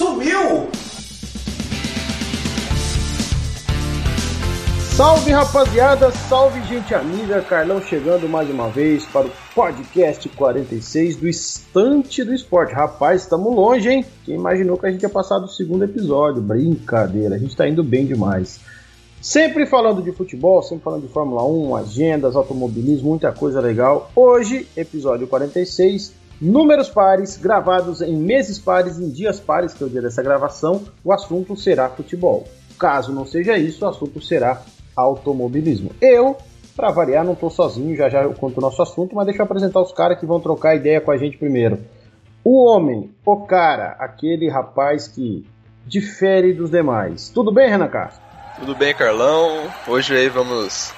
Sumiu! Salve rapaziada, salve gente amiga, Carlão chegando mais uma vez para o podcast 46 do Estante do Esporte. Rapaz, estamos longe, hein? Quem imaginou que a gente ia passar do segundo episódio? Brincadeira, a gente está indo bem demais. Sempre falando de futebol, sempre falando de Fórmula 1, agendas, automobilismo, muita coisa legal. Hoje, episódio 46, números pares, gravados em meses pares, em dias pares, que é o dia dessa gravação. O assunto será futebol. Caso não seja isso, o assunto será automobilismo. Eu, para variar, não estou sozinho, já já eu conto o nosso assunto, mas deixa eu apresentar os caras que vão trocar ideia com a gente primeiro. O homem, o cara, aquele rapaz que difere dos demais. Tudo bem, Renan Castro? Tudo bem, Carlão. Hoje aí vamos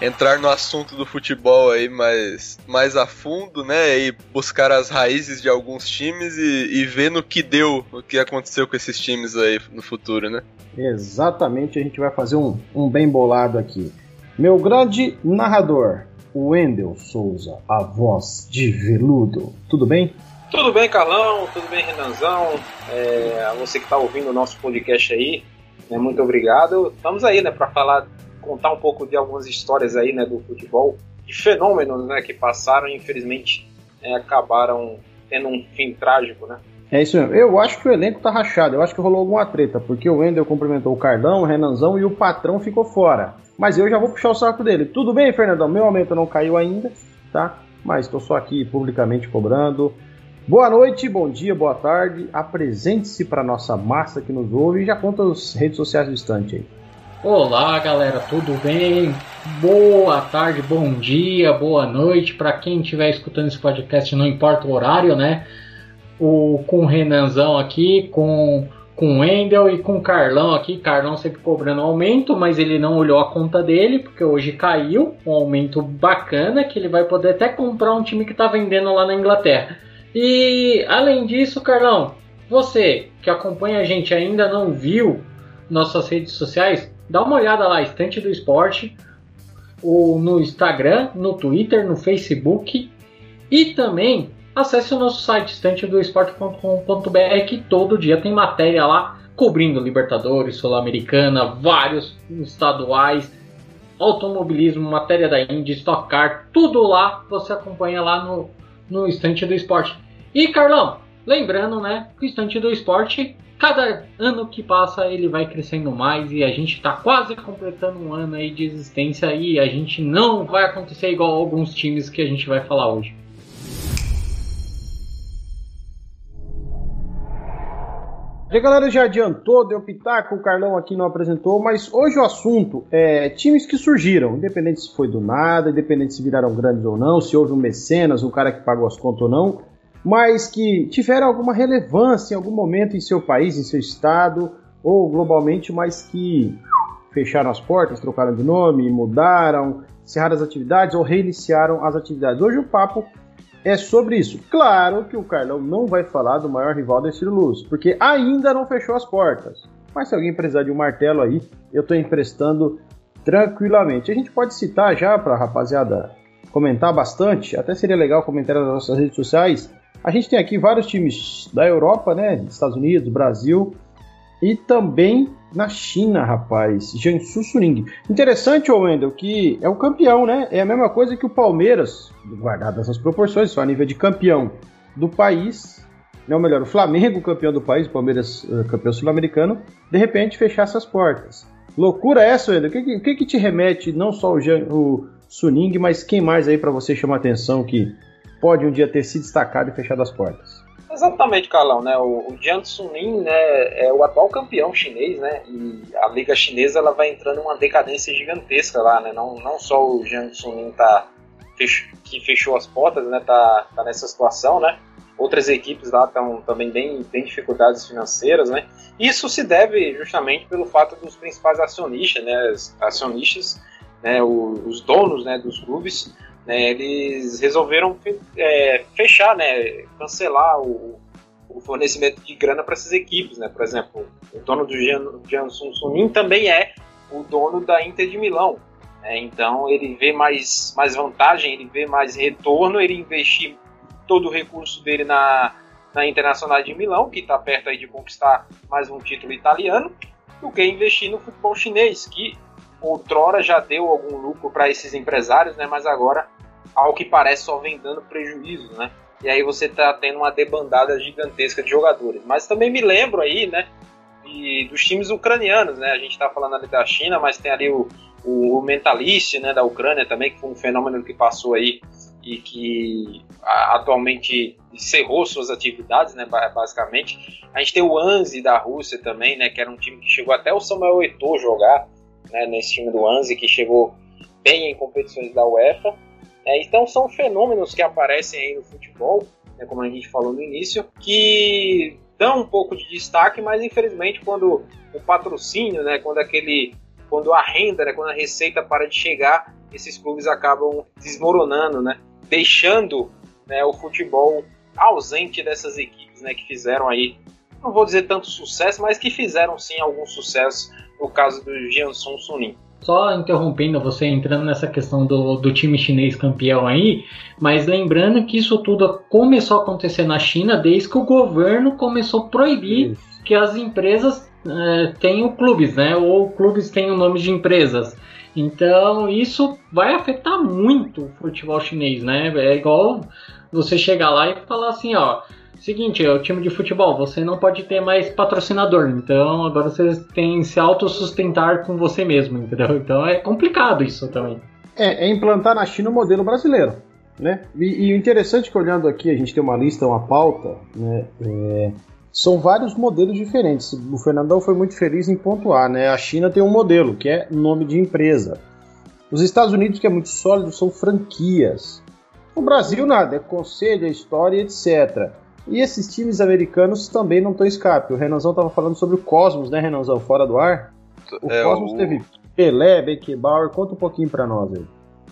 entrar no assunto do futebol aí mais, mais a fundo, né? E buscar as raízes de alguns times e, e ver no que deu, o que aconteceu com esses times aí no futuro, né? Exatamente, a gente vai fazer um, um bem bolado aqui. Meu grande narrador, Wendel Souza, a voz de veludo. Tudo bem? Tudo bem, Carlão? Tudo bem, Renanzão? É, a você que está ouvindo o nosso podcast aí, né, muito obrigado. Estamos aí, né, para falar contar um pouco de algumas histórias aí, né, do futebol, de fenômenos, né, que passaram e infelizmente é, acabaram tendo um fim trágico, né? É isso mesmo. Eu acho que o elenco tá rachado. Eu acho que rolou alguma treta, porque o Wendel cumprimentou o Cardão, o Renanzão e o patrão ficou fora. Mas eu já vou puxar o saco dele. Tudo bem, Fernandão? Meu aumento não caiu ainda, tá? Mas estou só aqui publicamente cobrando. Boa noite, bom dia, boa tarde. Apresente-se para nossa massa que nos ouve e já conta as redes sociais do instante aí. Olá, galera, tudo bem? Boa tarde, bom dia, boa noite para quem estiver escutando esse podcast, não importa o horário, né? O com o Renanzão aqui, com com o Wendel e com o Carlão aqui. Carlão sempre cobrando aumento, mas ele não olhou a conta dele, porque hoje caiu um aumento bacana que ele vai poder até comprar um time que está vendendo lá na Inglaterra. E além disso, Carlão, você que acompanha a gente ainda não viu nossas redes sociais, dá uma olhada lá, Estante do Esporte, o, no Instagram, no Twitter, no Facebook e também acesse o nosso site estantedoesporte.com.br que todo dia tem matéria lá cobrindo Libertadores, Sul-Americana, vários estaduais, automobilismo, matéria da Indy, Stock Car, tudo lá você acompanha lá no, no Estante do Esporte. E Carlão, lembrando, né, que o Estante do Esporte cada ano que passa ele vai crescendo mais e a gente está quase completando um ano aí de existência e a gente não vai acontecer igual alguns times que a gente vai falar hoje. A galera já adiantou, deu pitaco, o Carlão aqui não apresentou, mas hoje o assunto é times que surgiram, independente se foi do nada, independente se viraram grandes ou não, se houve um mecenas, um cara que pagou as contas ou não, mas que tiveram alguma relevância em algum momento em seu país, em seu estado, ou globalmente, mas que fecharam as portas, trocaram de nome, mudaram, encerraram as atividades ou reiniciaram as atividades. Hoje o papo é sobre isso. Claro que o Carlão não vai falar do maior rival da Estilo Luz, porque ainda não fechou as portas. Mas se alguém precisar de um martelo aí, eu estou emprestando tranquilamente. A gente pode citar já para a rapaziada comentar bastante, até seria legal comentar nas nossas redes sociais, a gente tem aqui vários times da Europa, né? Estados Unidos, Brasil e também na China, rapaz. Jiangsu Suning. Interessante, Wendel, que é o campeão, né? É a mesma coisa que o Palmeiras, guardadas as proporções, só a nível de campeão do país, não melhor, o Flamengo campeão do país, o Palmeiras uh, campeão sul-americano, de repente fechar essas portas. Loucura essa, Wendel? O que, que, que, te remete não só o, Jean, o Suning, mas quem mais aí para você chamar atenção que pode um dia ter se destacado e fechado as portas. Exatamente, Carlão, né? O, o Jiang Suning né, é o atual campeão chinês, né? E a liga chinesa ela vai entrando em uma decadência gigantesca lá, né? Não, não só o Jiang Suning tá fech, que fechou as portas, né? Tá, tá nessa situação, né? Outras equipes lá estão também bem tem dificuldades financeiras, né? Isso se deve justamente pelo fato dos principais acionistas, né? Acionistas, né? os donos, né? Dos clubes né, eles resolveram é, fechar, né, cancelar o, o, fornecimento de grana para essas equipes, né? Por exemplo, o dono do Jansun Sunin também é o dono da Inter de Milão. Né? Então ele vê mais, mais vantagem, ele vê mais retorno, ele investir todo o recurso dele na, na Internacional de Milão, que está perto aí de conquistar mais um título italiano, do que investir no futebol chinês, que outrora já deu algum lucro para esses empresários, né? Mas agora, ao que parece, só vem dando prejuízo, né? E aí você está tendo uma debandada gigantesca de jogadores. Mas também me lembro aí, né? De, dos times ucranianos, né? A gente está falando ali da China, mas tem ali o, o, o Mentalist, né? Da Ucrânia também, que foi um fenômeno que passou aí e que atualmente encerrou suas atividades, né, basicamente. A gente tem o Anzi da Rússia também, né, que era um time que chegou até o Samuel Eto'o jogar, né, nesse time do Anzi, que chegou bem em competições da UEFA. É, então são fenômenos que aparecem aí no futebol, né, como a gente falou no início, que dão um pouco de destaque, mas infelizmente quando o patrocínio, né, quando aquele, quando a renda, né, quando a receita para de chegar, esses clubes acabam desmoronando, né? deixando né, o futebol ausente dessas equipes né, que fizeram aí, não vou dizer tanto sucesso, mas que fizeram sim algum sucesso no caso do Jiansun Sunim. Só interrompendo você entrando nessa questão do, do time chinês campeão aí, mas lembrando que isso tudo começou a acontecer na China desde que o governo começou a proibir isso. que as empresas é, tenham clubes, né? Ou clubes tenham nome de empresas. Então isso vai afetar muito o futebol chinês, né? É igual você chegar lá e falar assim, ó, seguinte, é o time de futebol, você não pode ter mais patrocinador, então agora você tem se autossustentar com você mesmo, entendeu? Então é complicado isso também. É, é implantar na China o modelo brasileiro, né? E, e, o interessante é que olhando aqui, a gente tem uma lista, uma pauta, né? É, são vários modelos diferentes. O Fernandão foi muito feliz em pontuar, né? A China tem um modelo, que é nome de empresa. Os Estados Unidos, que é muito sólido, são franquias. O Brasil, nada, é conselho, é história, etc. E esses times americanos também não estão escape. O Renanzão estava falando sobre o Cosmos, né, Renanzão? Fora do ar. O é, Cosmos o... teve Pelé, Beckenbauer. Conta um pouquinho para nós aí.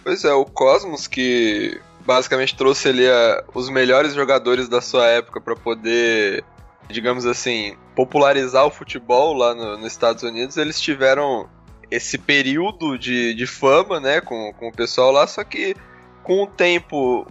Pois é, o Cosmos que basicamente trouxe ali a, os melhores jogadores da sua época para poder digamos assim, popularizar o futebol lá no, nos Estados Unidos, eles tiveram esse período de, de fama, né, com, com o pessoal lá, só que com o tempo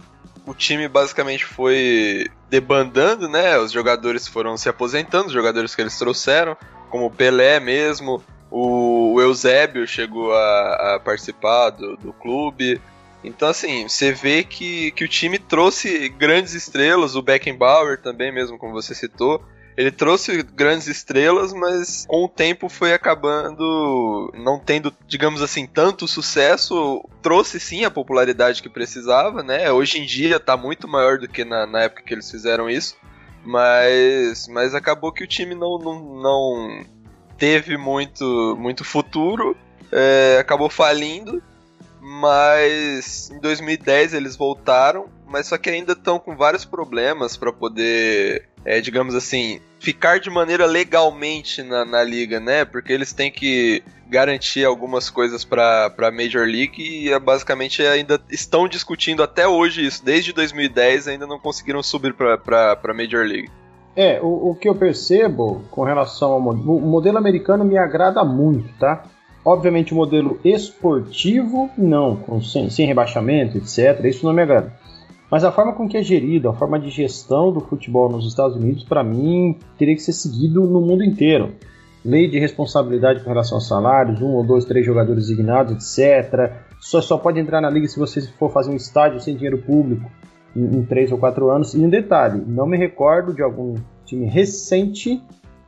o time basicamente foi debandando, né, os jogadores foram se aposentando, os jogadores que eles trouxeram, como o Pelé mesmo, o, Eusébio chegou a, a participar do, do clube, então, assim, você vê que, que o time trouxe grandes estrelas, o Beckenbauer também, mesmo como você citou. Ele trouxe grandes estrelas, mas com o tempo foi acabando não tendo, digamos assim, tanto sucesso. Trouxe sim a popularidade que precisava, né? Hoje em dia tá muito maior do que na, na época que eles fizeram isso. Mas, mas acabou que o time não, não, não teve muito, muito futuro, é, acabou falindo mas em 2010 eles voltaram, mas só que ainda estão com vários problemas para poder, é, digamos assim, ficar de maneira legalmente na, na liga, né? Porque eles têm que garantir algumas coisas para a Major League e é, basicamente ainda estão discutindo até hoje isso. Desde 2010 ainda não conseguiram subir para a Major League. É, o, o, que eu percebo com relação ao o modelo americano me agrada muito, tá? Obviamente o modelo esportivo, não, com, sem, sem rebaixamento, etc. Isso não me agrada. Mas a forma com que é gerido, a forma de gestão do futebol nos Estados Unidos, para mim, teria que ser seguido no mundo inteiro. Lei de responsabilidade com relação aos salários, um ou dois, três jogadores designados, etc. Só, só pode entrar na liga se você for fazer um estádio sem dinheiro público em, em três ou quatro anos. E um detalhe, não me recordo de algum time recente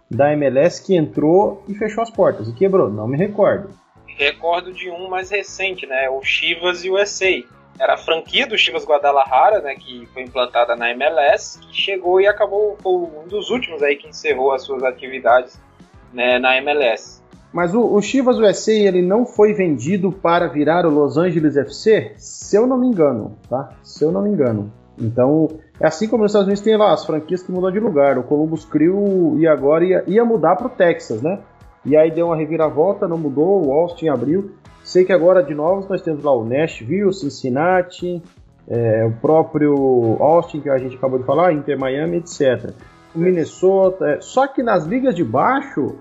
da MLS que entrou e fechou as portas e quebrou, não me recordo. Recordo de um mais recente, né? O Chivas USA. Era a franquia do Chivas Guadalajara, né? Que foi implantada na MLS, que chegou e acabou foi um dos últimos aí que encerrou as suas atividades né, na MLS. Mas o, o Chivas USA ele não foi vendido para virar o Los Angeles FC, se eu não me engano, tá? Se eu não me engano. Então, é assim como nos Estados Unidos tem lá as franquias que mudam de lugar. O Columbus Crew e agora ia, ia mudar para o Texas, né? E aí deu uma reviravolta, não mudou, o Austin abriu. Sei que agora de novo nós temos lá o Nashville, Cincinnati, é, o próprio Austin que a gente acabou de falar, Inter Miami, etc. O Minnesota. É, só que nas ligas de baixo,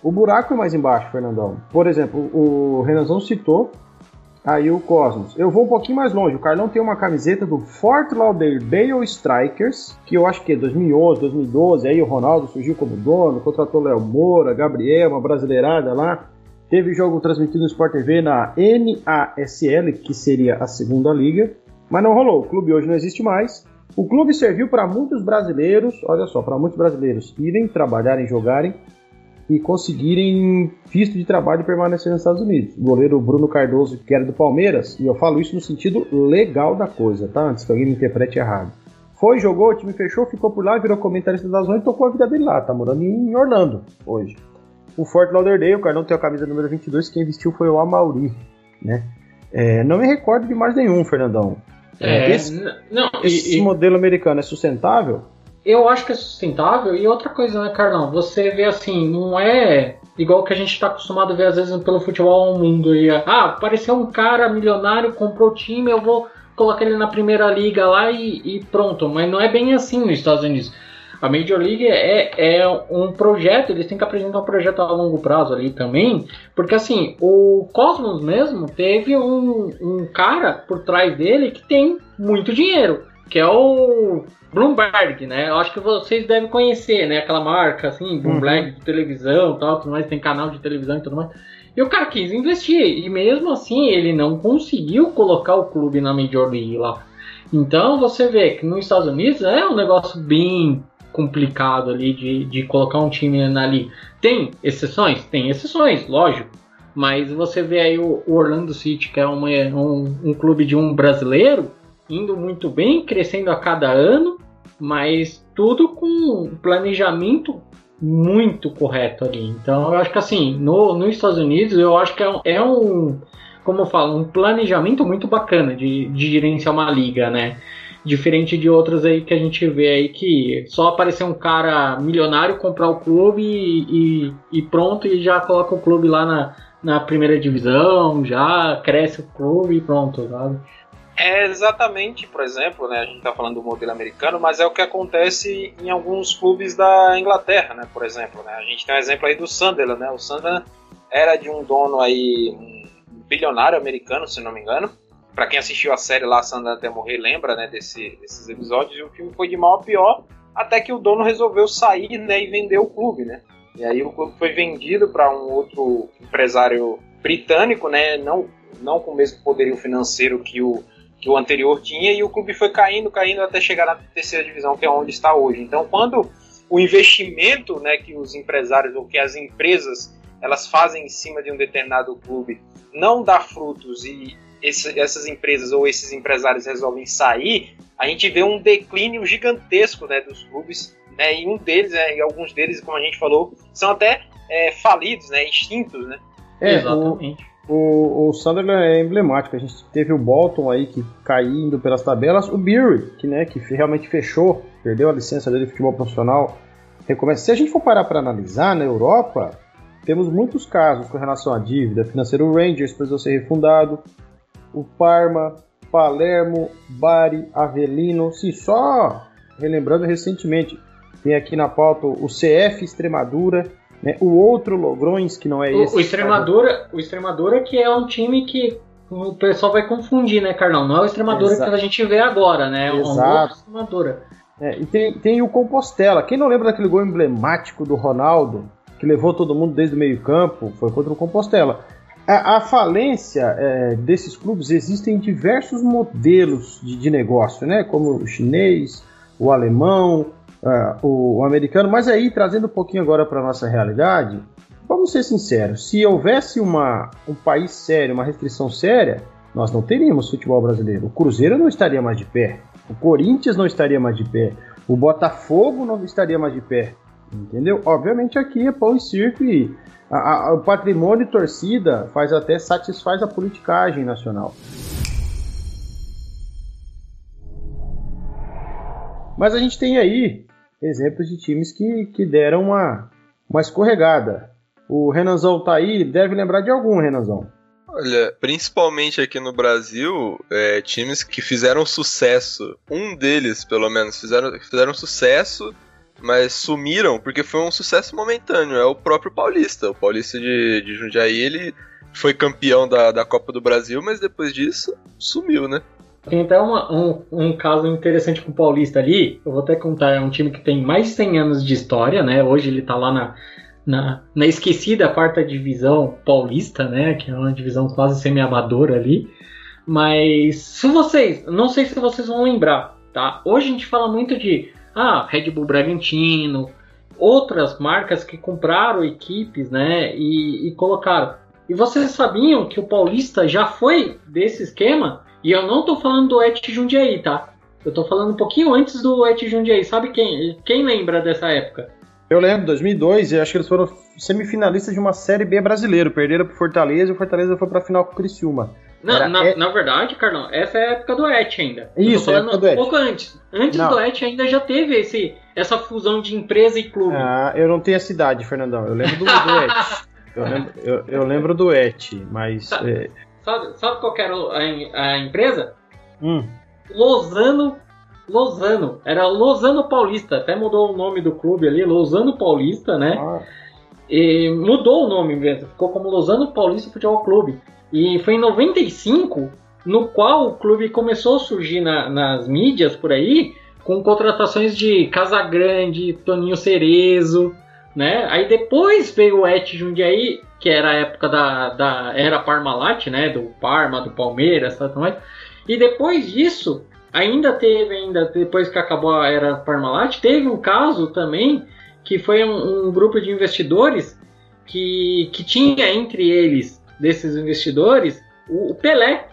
o buraco é mais embaixo, Fernandão. Por exemplo, o Renanzão citou Aí o Cosmos. Eu vou um pouquinho mais longe. O Carlão tem uma camiseta do Fort Lauderdale Strikers, que eu acho que é 2011, 2012. Aí o Ronaldo surgiu como dono, contratou Léo Moura, Gabriel, uma brasileirada lá. Teve jogo transmitido no Sport TV na NASL, que seria a segunda liga, mas não rolou. O clube hoje não existe mais. O clube serviu para muitos brasileiros, olha só, para muitos brasileiros irem trabalharem, jogarem e conseguirem visto de trabalho e permanecer nos Estados Unidos. O goleiro Bruno Cardoso, que era do Palmeiras, e eu falo isso no sentido legal da coisa, tá? Antes que alguém me interprete errado. Foi, jogou, o time fechou, ficou por lá, virou comentarista da zona e tocou a vida dele lá. Tá morando em Orlando hoje o Fort Lauderdale, o Carlão tem a camisa número 22, quem vestiu foi o Amauri, né? É, não me recordo de mais nenhum, Fernandão. É, esse, não, esse e, modelo americano é sustentável? Eu acho que é sustentável. E outra coisa, né, Carlão? Você vê assim, não é igual que a gente está acostumado a ver às vezes pelo futebol ao mundo. E, ah, apareceu um cara milionário, comprou o time, eu vou colocar ele na primeira liga lá e, e pronto. Mas não é bem assim nos Estados Unidos. A Major League é, é um projeto, eles têm que apresentar um projeto a longo prazo ali também, porque assim, o Cosmos mesmo teve um, um cara por trás dele que tem muito dinheiro, que é o Bloomberg, né? Eu acho que vocês devem conhecer, né? Aquela marca, assim, Bloomberg uhum. de televisão tal, tudo mais, tem canal de televisão e tudo mais. E o cara quis investir, e mesmo assim ele não conseguiu colocar o clube na Major League lá. Então você vê que nos Estados Unidos é um negócio bem complicado ali de, de colocar um time ali. Tem exceções? Tem exceções, lógico. Mas você vê aí o, Orlando City, que é uma, um, um clube de um brasileiro, indo muito bem, crescendo a cada ano, mas tudo com um planejamento muito correto ali. Então eu acho que assim, no, nos Estados Unidos, eu acho que é um, é um como eu falo, um planejamento muito bacana de, de gerenciar uma liga, né? Diferente de outras aí que a gente vê aí que só aparecer um cara milionário comprar o clube e, e, pronto, e já coloca o clube lá na, na primeira divisão, já cresce o clube e pronto, sabe? É exatamente, por exemplo, né, a gente está falando do modelo americano, mas é o que acontece em alguns clubes da Inglaterra, né, por exemplo. Né? A gente tem um exemplo aí do Sunderland, né? O Sunderland era de um dono aí, um bilionário americano, se não me engano, para quem assistiu a série lá, Sandra até morrer, lembra, né, desse, desses episódios, e o filme foi de mal a pior, até que o dono resolveu sair, né, e vender o clube, né. E aí o clube foi vendido para um outro empresário britânico, né, não, não com o mesmo poderio financeiro que o, que o anterior tinha, e o clube foi caindo, caindo até chegar na terceira divisão, que é onde está hoje. Então, quando o investimento, né, que os empresários ou que as empresas elas fazem em cima de um determinado clube não dá frutos e esse, essas empresas ou esses empresários resolvem sair, a gente vê um declínio gigantesco né, dos clubes, né, e um deles, né, e alguns deles, como a gente falou, são até é, falidos, né, extintos, né? É, Exatamente. O, o, o Sunderland é emblemático. A gente teve o Bolton aí que caindo pelas tabelas, o Bury, que, né, que realmente fechou, perdeu a licença dele de futebol profissional. Recomeça. Se a gente for parar para analisar na Europa, temos muitos casos com relação à dívida financeira. O Rangers precisou ser refundado, o Parma, Palermo, Bari, Avelino, sim, só relembrando recentemente, tem aqui na pauta o CF Extremadura, né, o outro Logrões, que não é esse. O Extremadura, o Extremadura que é um time que o pessoal vai confundir, né, Carlão? Não é o Extremadura Exato. que a gente vê agora, né? É um Exato. Extremadura. É, e tem, tem o Compostela. Quem não lembra daquele gol emblemático do Ronaldo, que levou todo mundo desde o meio campo, foi contra o Compostela. A, falência é, desses clubes existem diversos modelos de, de, negócio, né? Como o chinês, o alemão, uh, o, o, americano. Mas aí, trazendo um pouquinho agora para nossa realidade, vamos ser sinceros: se houvesse uma, um país sério, uma restrição séria, nós não teríamos futebol brasileiro. O Cruzeiro não estaria mais de pé, o Corinthians não estaria mais de pé, o Botafogo não estaria mais de pé. Entendeu? Obviamente aqui é pão e circo e a, a, o patrimônio de torcida faz até satisfaz a politicagem nacional. Mas a gente tem aí exemplos de times que, que deram uma, uma escorregada. O Renanzão tá aí, deve lembrar de algum, Renanzão. Olha, principalmente aqui no Brasil, é, times que fizeram sucesso, um deles, pelo menos, fizeram, fizeram sucesso mas sumiram porque foi um sucesso momentâneo. É o próprio Paulista. O Paulista de, de Jundiaí, ele foi campeão da, da Copa do Brasil, mas depois disso sumiu, né? Tem até uma, um, um caso interessante com o Paulista ali. Eu vou até contar. É um time que tem mais de 100 anos de história, né? Hoje ele tá lá na, na, na esquecida quarta divisão paulista, né? Que é uma divisão quase semi-amadora ali. Mas se vocês, não sei se vocês vão lembrar, tá? Hoje a gente fala muito de ah, Red Bull Bragantino, outras marcas que compraram equipes, né? E, e colocaram. E vocês sabiam que o Paulista já foi desse esquema? E eu não tô falando do Et Jundiaí, tá? Eu tô falando um pouquinho antes do Et Jundiaí. Sabe quem, quem lembra dessa época? Eu lembro, 2002, eu acho que eles foram semifinalistas de uma Série B brasileiro. Perderam pro Fortaleza e o Fortaleza foi pra final com o Criciúma. Não, na, na, verdade, Carlão, essa é a época do Et ainda. Isso, é a do Et. Um pouco antes. Antes não. do Et ainda já teve esse, essa fusão de empresa e clube. Ah, eu não tenho essa idade, Fernandão. Eu lembro do, do Et. Eu lembro, eu, eu lembro, do Et, mas... Sabe, é... sabe, sabe qual era a, a empresa? Hum. Lozano Lozano. Era Lozano Paulista. Até mudou o nome do clube ali, Lozano Paulista, né? Ah. E mudou o nome mesmo. Ficou como Lozano Paulista Futebol Clube. E foi em 95 no qual o clube começou a surgir na, nas mídias por aí com contratações de Casagrande, Toninho Cerezo, né? Aí depois veio o Et Jundiaí, que era a época da, da era Parmalat, né? Do Parma, do Palmeiras, tudo mais. E depois disso ainda teve, ainda depois que acabou a era Parmalat, teve um caso também que foi um, um grupo de investidores que, que tinha entre eles, desses investidores, o, o, Pelé,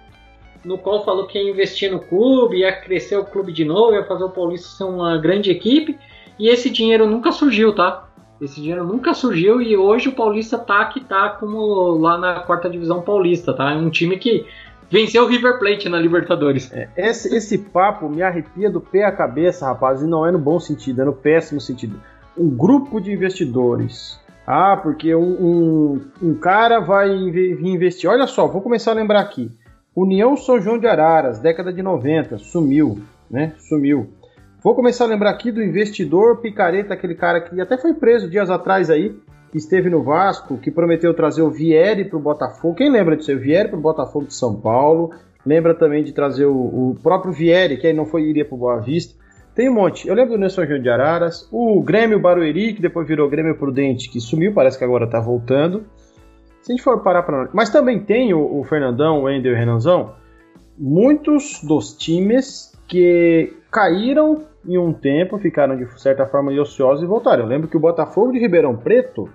no qual falou que ia investir no clube, ia crescer o clube de novo, ia fazer o Paulista ser uma grande equipe, e esse dinheiro nunca surgiu, tá? Esse dinheiro nunca surgiu e hoje o Paulista tá que tá como lá na quarta divisão paulista, tá? É um time que Venceu o River Plate na Libertadores. É, esse, esse papo me arrepia do pé à cabeça, rapaz, e não é no bom sentido, é no péssimo sentido. Um grupo de investidores. Ah, porque um, um, um cara vai investir. Olha só, vou começar a lembrar aqui. União São João de Araras, década de 90, sumiu, né? Sumiu. Vou começar a lembrar aqui do investidor picareta, aquele cara que até foi preso dias atrás aí, que esteve no Vasco, que prometeu trazer o Vieri para o Botafogo. Quem lembra disso? O Vieri para o Botafogo de São Paulo. Lembra também de trazer o, o próprio Vieri, que aí não foi iria para o Boa Vista. Tem um monte. Eu lembro do Nelson João de Araras, o Grêmio Barueri, que depois virou Grêmio Prudente, que sumiu, parece que agora está voltando. Se a gente for parar para. Mas também tem o, o Fernandão, o Ender e o Renanzão, muitos dos times que caíram em um tempo, ficaram de certa forma ociosos e voltaram. Eu lembro que o Botafogo de Ribeirão Preto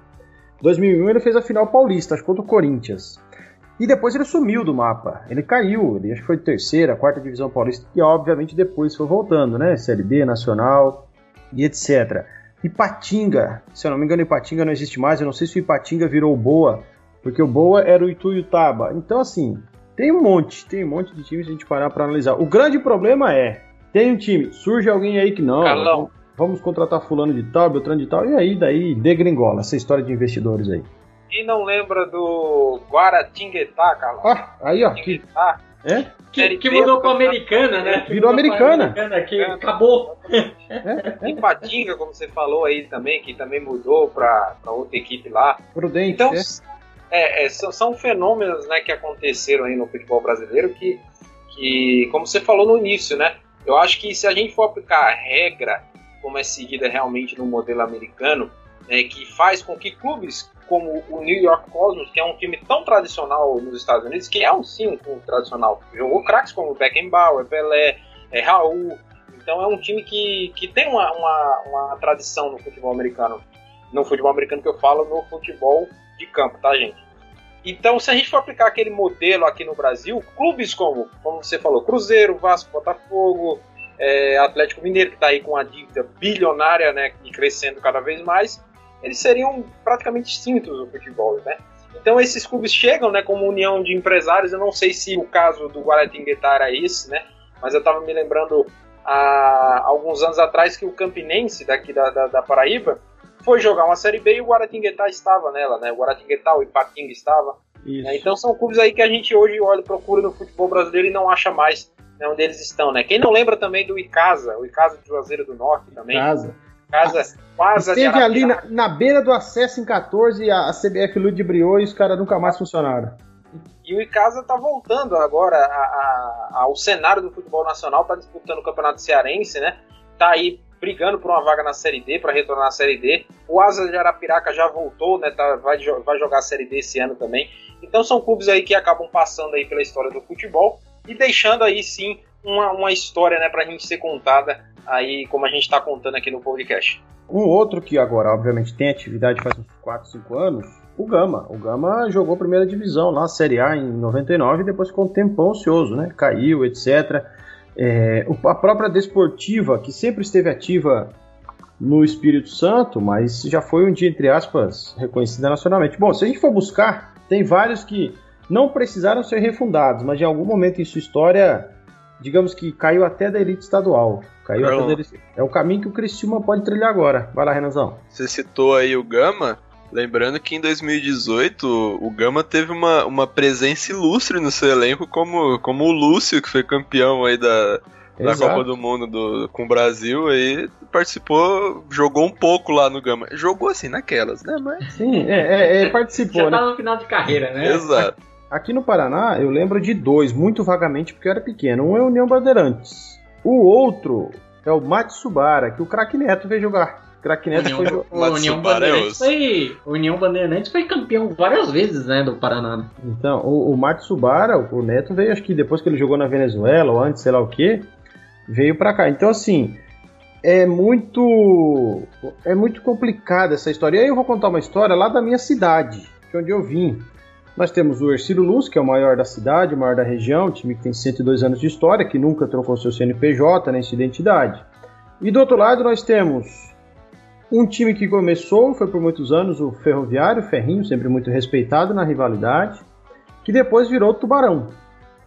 2001 ele fez a final paulista, acho que contra o Corinthians. E depois ele sumiu do mapa. Ele caiu, ele acho que foi terceira, quarta divisão paulista, e obviamente depois foi voltando, né? CLB, Nacional e etc. Ipatinga, se eu não me engano, Ipatinga não existe mais. Eu não sei se o Ipatinga virou Boa, porque o Boa era o Ituiutaba. Então, assim, tem um monte, tem um monte de times a gente parar para analisar. O grande problema é: tem um time, surge alguém aí que não. Carlão, vamos contratar fulano de tal, Beltrano de tal, e aí daí degringola essa história de investidores aí. Quem não lembra do Guaratinguetá, Carlos? Ah, aí ó. Que, é? Que, que mudou pra Americana, né? Virou Americana. americana. Que é. acabou. É, é. Patinga, como você falou aí também, que também mudou pra, pra outra equipe lá. Prudente. Então, é. é, é são, são, fenômenos né, que aconteceram aí no futebol brasileiro que, que, como você falou no início, né? Eu acho que se a gente for aplicar a regra como é seguida realmente no modelo americano, né, que faz com que clubes como o New York Cosmos, que é um time tão tradicional nos Estados Unidos, que é um sim um clube tradicional, jogou craques como Beckenbauer, Pelé, é, Raul, então é um time que, que tem uma, uma, uma tradição no futebol americano, no futebol americano que eu falo, no futebol de campo, tá gente? Então, se a gente for aplicar aquele modelo aqui no Brasil, clubes como, como você falou, Cruzeiro, Vasco, Botafogo, é, Atlético Mineiro, que está aí com a dívida bilionária né, e crescendo cada vez mais, eles seriam praticamente extintos no futebol. Né? Então esses clubes chegam né, como união de empresários, eu não sei se o caso do Guaratinguetá era esse, né, mas eu estava me lembrando há alguns anos atrás que o Campinense, daqui da, da, da Paraíba, foi jogar uma Série B e o Guaratinguetá estava nela, né? O Guaratinguetá, o Ipatinga estava. Né? Então são clubes aí que a gente hoje olha, procura no futebol brasileiro e não acha mais né, onde eles estão, né? Quem não lembra também do Icasa, o Icasa de Juazeiro do Norte também. Icasa. Casa quase Esteve ali na, na, beira do acesso em 14 a, a CBF ludibriou e os caras nunca mais funcionaram. E o Icasa está voltando agora a, a, ao cenário do futebol nacional, está disputando o Campeonato Cearense, né? Tá aí brigando por uma vaga na Série D, para retornar à Série D. O Asa de Arapiraca já voltou, né? Tá, vai, vai jogar a Série D esse ano também. Então são clubes aí que acabam passando aí pela história do futebol e deixando aí sim uma, uma história, né, pra gente ser contada aí como a gente está contando aqui no podcast. Um outro que agora, obviamente, tem atividade faz uns 4, 5 anos, o Gama. O Gama jogou primeira divisão lá, Série A, em 99, e depois ficou um tempão ocioso, né? Caiu, etc. É, a própria Desportiva, que sempre esteve ativa no Espírito Santo, mas já foi um dia, entre aspas, reconhecida nacionalmente. Bom, se a gente for buscar, tem vários que não precisaram ser refundados, mas em algum momento em sua história, digamos que caiu até da elite estadual. Caiu até da elite... É o caminho que o Cristiúma pode trilhar agora. Vai lá, Renanzão. Você citou aí o Gama. Lembrando que em 2018 o Gama teve uma, uma presença ilustre no seu elenco, como, como o Lúcio, que foi campeão aí da, da Copa do Mundo do, com o Brasil, aí participou, jogou um pouco lá no Gama. Jogou assim naquelas, né? Mas... Sim, é, é, é participou. Já né? tá no final de carreira, né? Exato. Aqui no Paraná, eu lembro de dois, muito vagamente, porque eu era pequeno. Um é o União Bandeirantes. O outro é o Matsubara, que o craque Neto veio jogar. Craque Neto União, foi jogar. o União Bandeirantes foi, o União Bandeirantes foi campeão várias vezes, né, do Paraná. Então, o, o Matsubara, o Neto veio, acho que depois que ele jogou na Venezuela, ou antes, sei lá o que, veio pra cá. Então, assim, é muito. É muito complicada essa história. E aí eu vou contar uma história lá da minha cidade, de onde eu vim. Nós temos o Ercílio Luz, que é o maior da cidade, o maior da região, um time que tem 102 anos de história, que nunca trocou seu CNPJ nem sua identidade. E do outro lado nós temos um time que começou, foi por muitos anos o Ferroviário, o Ferrinho, sempre muito respeitado na rivalidade, que depois virou o Tubarão.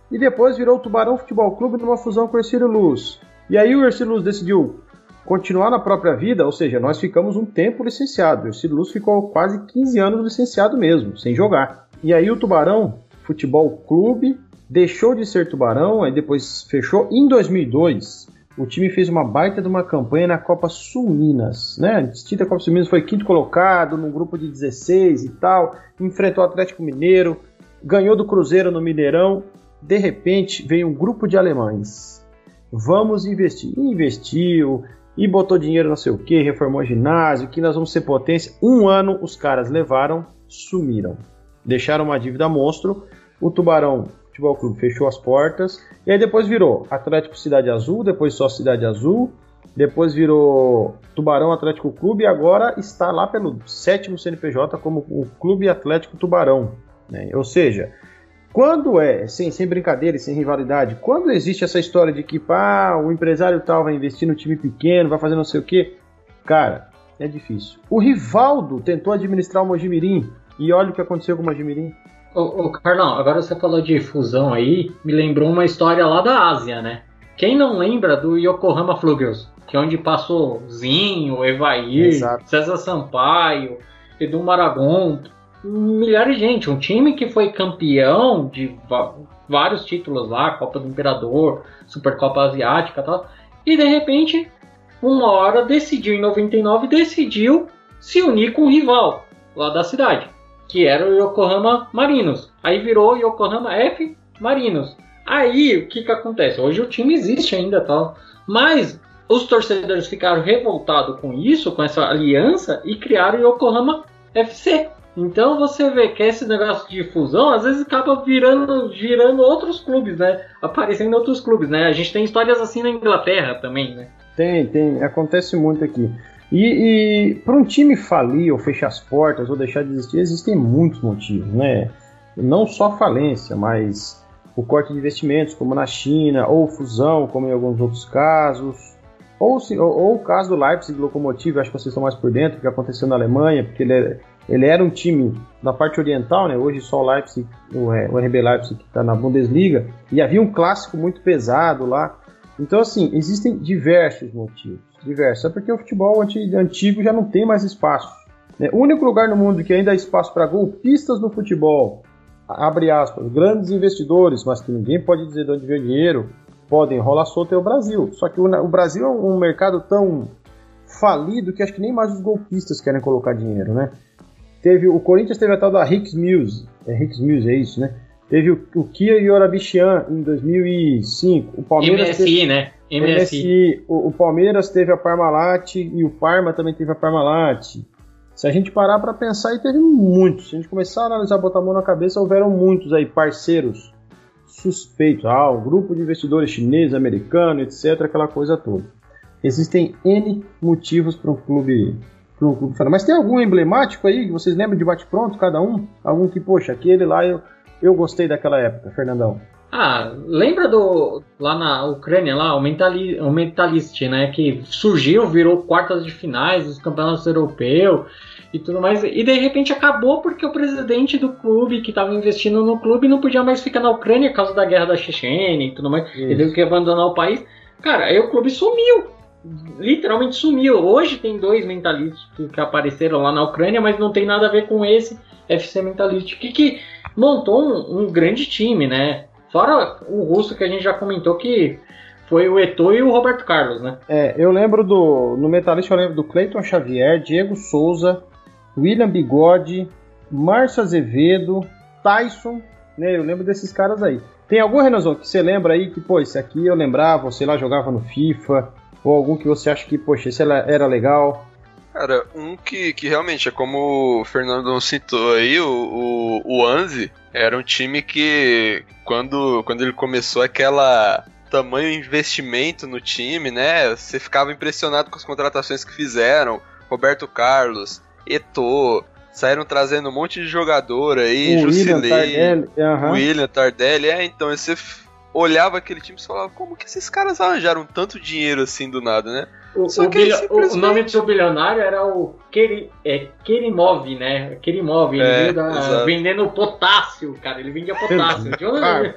E depois virou o Tubarão Futebol Clube numa fusão com o Ercílio Luz. E aí o Ercílio Luz decidiu continuar na própria vida, ou seja, nós ficamos um tempo licenciado. O Ercílio Luz ficou quase 15 anos licenciado mesmo, sem jogar. E aí o Tubarão Futebol Clube deixou de ser Tubarão, aí depois fechou. Em 2002, o time fez uma baita de uma campanha na Copa Sul Minas, né? A distinta Copa Sul Minas foi quinto colocado num grupo de 16 e tal, enfrentou o Atlético Mineiro, ganhou do Cruzeiro no Mineirão. De repente, veio um grupo de alemães. Vamos investir. E investiu e botou dinheiro não sei o que, reformou ginásio, que nós vamos ser potência. Um ano os caras levaram, sumiram deixaram uma dívida monstro. O Tubarão Futebol Clube fechou as portas. E aí depois virou Atlético Cidade Azul, depois só Cidade Azul, depois virou Tubarão Atlético Clube e agora está lá pelo sétimo CNPJ como o Clube Atlético Tubarão. Né? Ou seja, quando é, sem, sem brincadeira e sem rivalidade, quando existe essa história de que pá, o empresário tal vai investir no time pequeno, vai fazer não sei o que, cara, é difícil. O Rivaldo tentou administrar o Mojimirim, e olha o que aconteceu com o Majimirim. Ô, ô, Carlão, agora você falou de fusão aí, me lembrou uma história lá da Ásia, né? Quem não lembra do Yokohama Flugels? Que é onde passou Zinho, Evair, Exato. César Sampaio, Edu Maragon, milhares de gente. Um time que foi campeão de vários títulos lá, Copa do Imperador, Supercopa Asiática e tal. E de repente, uma hora decidiu, em 99, decidiu se unir com o rival lá da cidade que era o Yokohama Marinos. Aí virou Yokohama F Marinos. Aí o que que acontece? Hoje o time existe ainda, tal, mas os torcedores ficaram revoltados com isso, com essa aliança e criaram o Yokohama FC. Então você vê que esse negócio de fusão às vezes acaba virando, virando outros clubes, né? Aparecendo outros clubes, né? A gente tem histórias assim na Inglaterra também, né? Tem, tem, acontece muito aqui. E, e para um time falir ou fechar as portas ou deixar de existir, existem muitos motivos, né? Não só falência, mas o corte de investimentos, como na China, ou fusão, como em alguns outros casos, ou, se- ou- ou o caso do Leipzig Lokomotiv, acho que vocês estão mais por dentro, que aconteceu na Alemanha, porque ele, é- ele era um time da parte oriental, né? Hoje só o Leipzig, o, é, o RB Leipzig que está na Bundesliga, e havia um clássico muito pesado lá. Então, assim, existem diversos motivos. Diversos. É porque o futebol anti- antigo já não tem mais espaço. né? O único lugar no mundo que ainda há espaço para golpistas no futebol, abre aspas, grandes investidores, mas que ninguém pode dizer de onde veio o dinheiro, podem rolar solto é o Brasil. Só que o Brasil é um mercado tão falido que acho que nem mais os golpistas querem colocar dinheiro, né? Teve, o Corinthians teve a tal da Hicks Mills, é Hicks Mills, é isso, né? Teve o, o Kia Yorabichian em 2005. O Palmeiras MSI, teve, né? MSI. MSI. O, o, Palmeiras teve a Parmalat e o Parma também teve a Parmalat. Se a gente parar para pensar, aí teve muitos. Se a gente começar a analisar, botar a mão na cabeça, houveram muitos aí, parceiros suspeitos. Ah, o grupo de investidores chinês, americano, etc., aquela coisa toda. Existem N motivos para um clube para um clube Mas tem algum emblemático aí que vocês lembram de bate-pronto, cada um? Algum que, poxa, aquele lá eu, eu gostei daquela época, Fernandão. Ah, lembra do lá na Ucrânia lá, o, Mentali, o Mentalist, né, que surgiu, virou quartas de finais dos campeonatos europeus e tudo mais, e de repente acabou porque o presidente do clube que estava investindo no clube não podia mais ficar na Ucrânia por causa da guerra da Chechênia e tudo mais, Isso. ele teve que abandonar o país. Cara, aí o clube sumiu. Literalmente sumiu. Hoje tem dois mentalistas que, apareceram lá na Ucrânia, mas não tem nada a ver com esse FC Mentalist. Que, que montou um, um, grande time, né? Fora o russo que a gente já comentou que foi o Eto'o e o Roberto Carlos, né? É, eu lembro do. No Metalist eu lembro do Cleiton Xavier, Diego Souza, William Bigode, Márcio Azevedo, Tyson, né? Eu lembro desses caras aí. Tem algum, Renazão, que você lembra aí que, pô, esse aqui eu lembrava, sei lá, jogava no FIFA, ou algum que você acha que, poxa, esse era legal? Cara, um que, que realmente é como o Fernando citou aí, o, o, o Anzi era um time que quando, quando ele começou aquela tamanho investimento no time, né? Você ficava impressionado com as contratações que fizeram. Roberto Carlos, Eto, saíram trazendo um monte de jogador aí, o William Tardelli, uhum. William Tardelli, é, então você olhava aquele time e falava, como que esses caras arranjaram tanto dinheiro assim do nada, né? O, o, simplesmente... o, nome do seu bilionário era o Keri, é, Kerimov, né? Kerimov, ele é, da, vendendo potássio, cara. Ele vendia potássio. de onde, ah,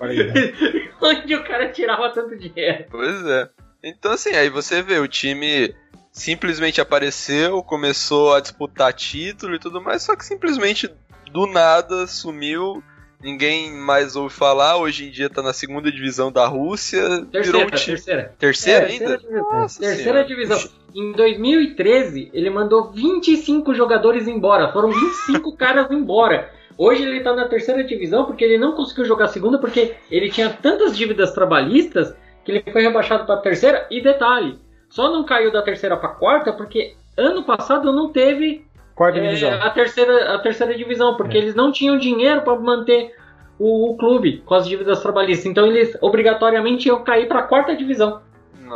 onde o cara tirava tanto dinheiro? Pois é. Então, assim, aí você vê, o time simplesmente apareceu, começou a disputar título e tudo mais, só que simplesmente do nada sumiu ninguém mais ouve falar. Hoje em dia tá na segunda divisão da Rússia. Terceira, um terceira. Terceira é, ainda? Terceira, Nossa terceira divisão. Em 2013, ele mandou 25 jogadores embora. Foram 25 caras embora. Hoje ele tá na terceira divisão porque ele não conseguiu jogar segunda porque ele tinha tantas dívidas trabalhistas que ele foi rebaixado para terceira. E detalhe, só não caiu da terceira para quarta porque ano passado não teve Quarta é, divisão. A terceira, a terceira divisão, porque é. eles não tinham dinheiro para manter o, o, clube com as dívidas trabalhistas. Então eles obrigatoriamente iam cair para a quarta divisão.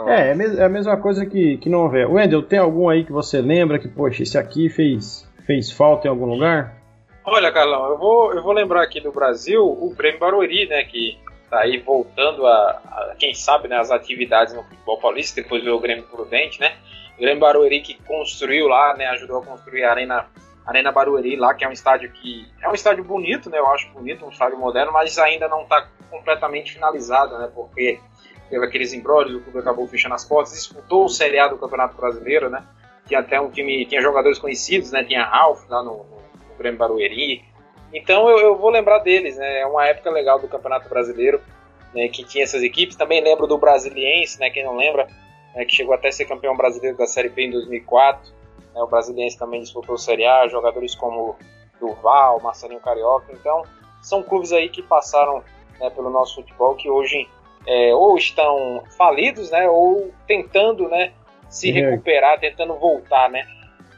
É, é a mesma coisa que, que não houver. Wendel, tem algum aí que você lembra que, poxa, esse aqui fez, fez falta em algum lugar? Olha, Carlão, eu vou, eu vou lembrar aqui do Brasil o Grêmio Barueri, né, que tá aí voltando a, a, quem sabe, né, as atividades no futebol paulista, depois veio o Grêmio Prudente, né, Grêmio Barueri que construiu lá, né, ajudou a construir a Arena, Arena Barueri lá, que é um estádio que é um estádio bonito, né, eu acho bonito, um estádio moderno, mas ainda não está completamente finalizado, né, porque teve aqueles embrólios, o clube acabou fechando as portas, disputou o Série A do Campeonato Brasileiro, né, tinha até um time, tinha jogadores conhecidos, né, tinha Ralph lá no, no, no Grêmio Barueri, então eu, eu, vou lembrar deles, né, é uma época legal do Campeonato Brasileiro, né, que tinha essas equipes, também lembro do Brasiliense, né, quem não lembra, né, que chegou até a ser campeão brasileiro da Série B em 2004. Né, o Brasiliense também disputou Série A, jogadores como Durval, Marcelinho Carioca. Então, são clubes aí que passaram né, pelo nosso futebol que hoje é, ou estão falidos, né, ou tentando, né, se é. recuperar, tentando voltar, né?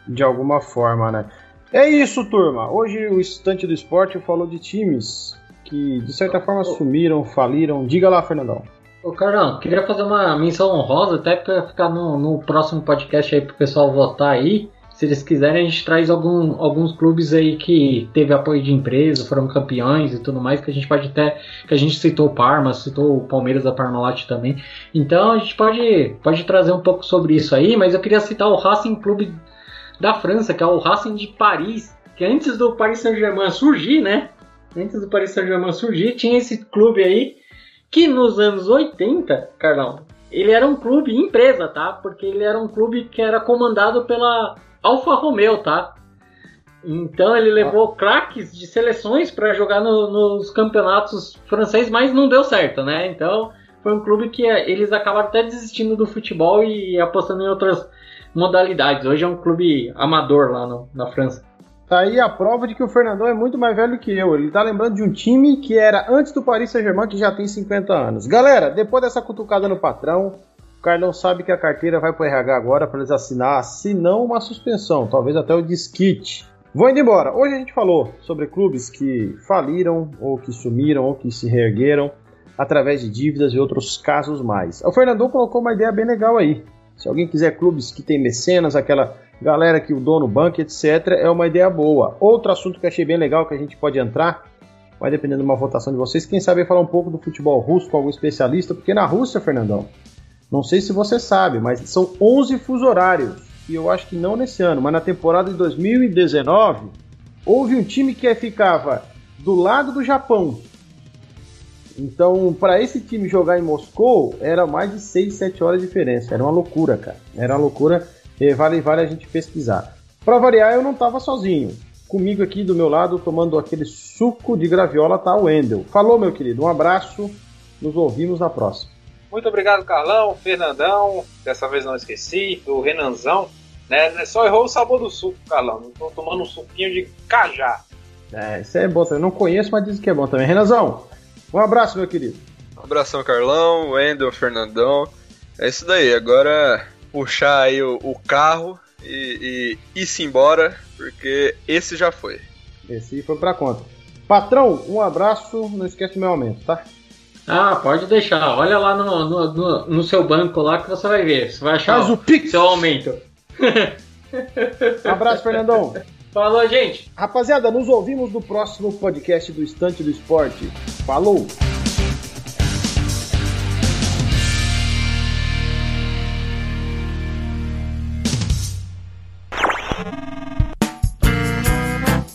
De alguma forma, né? É isso, turma. Hoje o Estante do Esporte falou de times que, de certa forma, sumiram, faliram. Diga lá, Fernandão. Ô, Carlão, queria fazer uma menção honrosa, até para ficar no, no, próximo podcast aí pro pessoal votar aí. Se eles quiserem, a gente traz algum, alguns clubes aí que teve apoio de empresa, foram campeões e tudo mais, que a gente pode até. que a gente citou o Parma, citou o Palmeiras da Parmalat também. Então a gente pode, pode trazer um pouco sobre isso aí, mas eu queria citar o Racing Clube da França, que é o Racing de Paris, que antes do Paris Saint-Germain surgir, né? Antes do Paris Saint-Germain surgir, tinha esse clube aí que nos anos 80, Carlão, ele era um clube empresa, tá? Porque ele era um clube que era comandado pela Alfa Romeo, tá? Então ele levou ah. craques de seleções para jogar no, nos campeonatos franceses, mas não deu certo, né? Então foi um clube que eh, eles acabaram até desistindo do futebol e apostando em outras modalidades. Hoje é um clube amador lá no, na França. Tá aí a prova de que o Fernandão é muito mais velho que eu. Ele tá lembrando de um time que era antes do Paris Saint-Germain, que já tem 50 anos. Galera, depois dessa cutucada no patrão, o Carlão sabe que a carteira vai pro RH agora para eles assinar, se não uma suspensão, talvez até o disquite. Vou indo embora. Hoje a gente falou sobre clubes que faliram, ou que sumiram, ou que se reergueram através de dívidas e outros casos mais. O Fernandão colocou uma ideia bem legal aí. Se alguém quiser clubes que tem mecenas, aquela galera que o dono banca, etc., é uma ideia boa. Outro assunto que achei bem legal que a gente pode entrar, vai dependendo de uma votação de vocês, quem sabe falar um pouco do futebol russo com algum especialista, porque na Rússia, Fernandão, não sei se você sabe, mas são 11 fuso horários. E eu acho que não nesse ano, mas na temporada de 2019, houve um time que ficava do lado do Japão. Então, para esse time jogar em Moscou, era mais de 6, 7 horas de diferença. Era uma loucura, cara. Era uma loucura vale, vale a gente pesquisar. Para variar, eu não estava sozinho. Comigo aqui do meu lado, tomando aquele suco de graviola, tá o Wendel. Falou, meu querido. Um abraço. Nos ouvimos na próxima. Muito obrigado, Carlão, Fernandão. Dessa vez não esqueci. Do Renanzão. Né? Só errou o sabor do suco, Carlão. Estou tomando um suquinho de cajá. É, isso é bom também. Não conheço, mas diz que é bom também. Renanzão, um abraço, meu querido. Um abração, Carlão, Wendel, Fernandão. É isso daí. Agora puxar aí o, o carro e, e ir-se embora, porque esse já foi. Esse foi pra conta. Patrão, um abraço, não esquece do meu aumento, tá? Ah, pode deixar. Olha lá no, no, no, no seu banco lá que você vai ver. Você vai achar Faz o pix. seu aumento. Um abraço, Fernandão. Falou, gente. Rapaziada, nos ouvimos no próximo podcast do Estante do Esporte. Falou!